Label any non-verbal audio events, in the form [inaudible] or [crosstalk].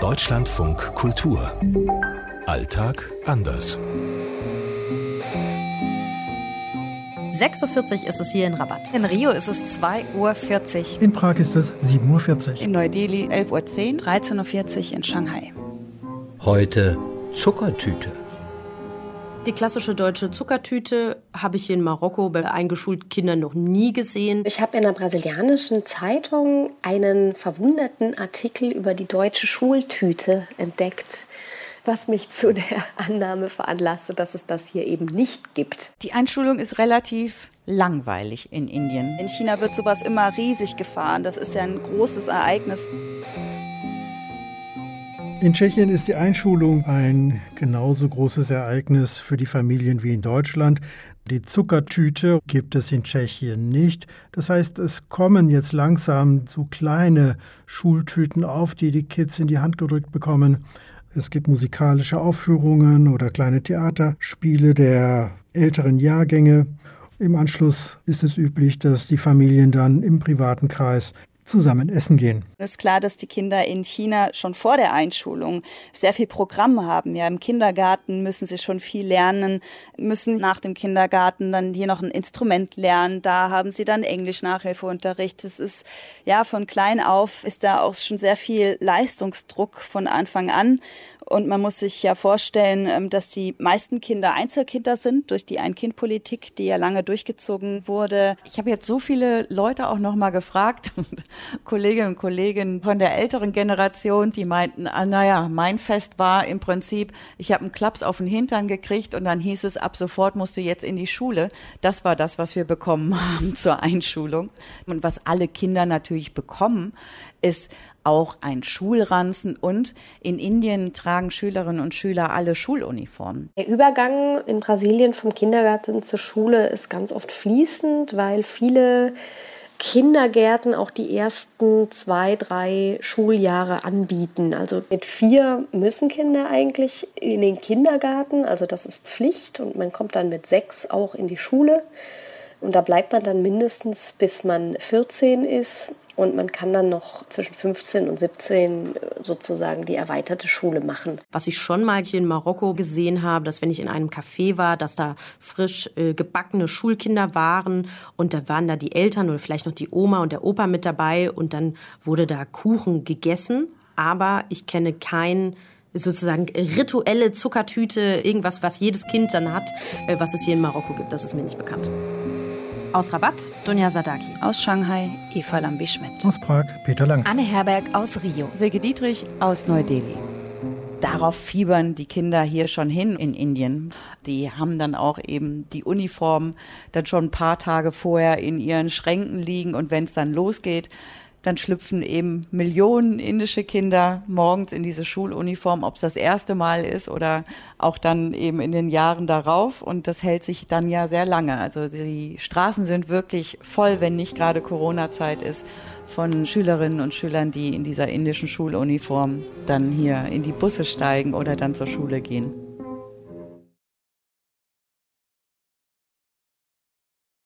Deutschlandfunk Kultur. Alltag anders. 6.40 Uhr ist es hier in Rabat. In Rio ist es 2.40 Uhr. In Prag ist es 7.40 Uhr. In Neu-Delhi 11.10 Uhr. 13.40 Uhr in Shanghai. Heute Zuckertüte. Die klassische deutsche Zuckertüte habe ich hier in Marokko bei eingeschulten Kindern noch nie gesehen. Ich habe in einer brasilianischen Zeitung einen verwunderten Artikel über die deutsche Schultüte entdeckt was mich zu der [laughs] Annahme veranlasste, dass es das hier eben nicht gibt. Die Einschulung ist relativ langweilig in Indien. In China wird sowas immer riesig gefahren. Das ist ja ein großes Ereignis. In Tschechien ist die Einschulung ein genauso großes Ereignis für die Familien wie in Deutschland. Die Zuckertüte gibt es in Tschechien nicht. Das heißt, es kommen jetzt langsam so kleine Schultüten auf, die die Kids in die Hand gedrückt bekommen. Es gibt musikalische Aufführungen oder kleine Theaterspiele der älteren Jahrgänge. Im Anschluss ist es üblich, dass die Familien dann im privaten Kreis zusammen essen gehen. Es ist klar, dass die Kinder in China schon vor der Einschulung sehr viel Programm haben. Ja, im Kindergarten müssen sie schon viel lernen, müssen nach dem Kindergarten dann hier noch ein Instrument lernen. Da haben sie dann Englisch-Nachhilfeunterricht. Es ist, ja, von klein auf ist da auch schon sehr viel Leistungsdruck von Anfang an. Und man muss sich ja vorstellen, ähm, dass die meisten Kinder Einzelkinder sind durch die Ein-Kind-Politik, die ja lange durchgezogen wurde. Ich habe jetzt so viele Leute auch noch mal gefragt, Kolleginnen und Kollegen von der älteren Generation, die meinten, ah, naja, mein Fest war im Prinzip, ich habe einen Klaps auf den Hintern gekriegt und dann hieß es, ab sofort musst du jetzt in die Schule. Das war das, was wir bekommen [laughs] haben zur Einschulung. Und was alle Kinder natürlich bekommen, ist auch ein Schulranzen und in Indien tragen Schülerinnen und Schüler alle Schuluniformen. Der Übergang in Brasilien vom Kindergarten zur Schule ist ganz oft fließend, weil viele Kindergärten auch die ersten zwei, drei Schuljahre anbieten. Also mit vier müssen Kinder eigentlich in den Kindergarten, also das ist Pflicht und man kommt dann mit sechs auch in die Schule. Und da bleibt man dann mindestens, bis man 14 ist. Und man kann dann noch zwischen 15 und 17 sozusagen die erweiterte Schule machen. Was ich schon mal hier in Marokko gesehen habe, dass wenn ich in einem Café war, dass da frisch äh, gebackene Schulkinder waren und da waren da die Eltern oder vielleicht noch die Oma und der Opa mit dabei und dann wurde da Kuchen gegessen. Aber ich kenne kein sozusagen rituelle Zuckertüte, irgendwas, was jedes Kind dann hat, äh, was es hier in Marokko gibt. Das ist mir nicht bekannt. Aus Rabat, Dunja Sadaki. Aus Shanghai, Eva Lambi-Schmidt. Aus Prag, Peter Lang. Anne Herberg aus Rio. Silke Dietrich aus Neu-Delhi. Darauf fiebern die Kinder hier schon hin in Indien. Die haben dann auch eben die Uniform dann schon ein paar Tage vorher in ihren Schränken liegen und wenn es dann losgeht, dann schlüpfen eben Millionen indische Kinder morgens in diese Schuluniform, ob es das erste Mal ist oder auch dann eben in den Jahren darauf. Und das hält sich dann ja sehr lange. Also die Straßen sind wirklich voll, wenn nicht gerade Corona-Zeit ist, von Schülerinnen und Schülern, die in dieser indischen Schuluniform dann hier in die Busse steigen oder dann zur Schule gehen.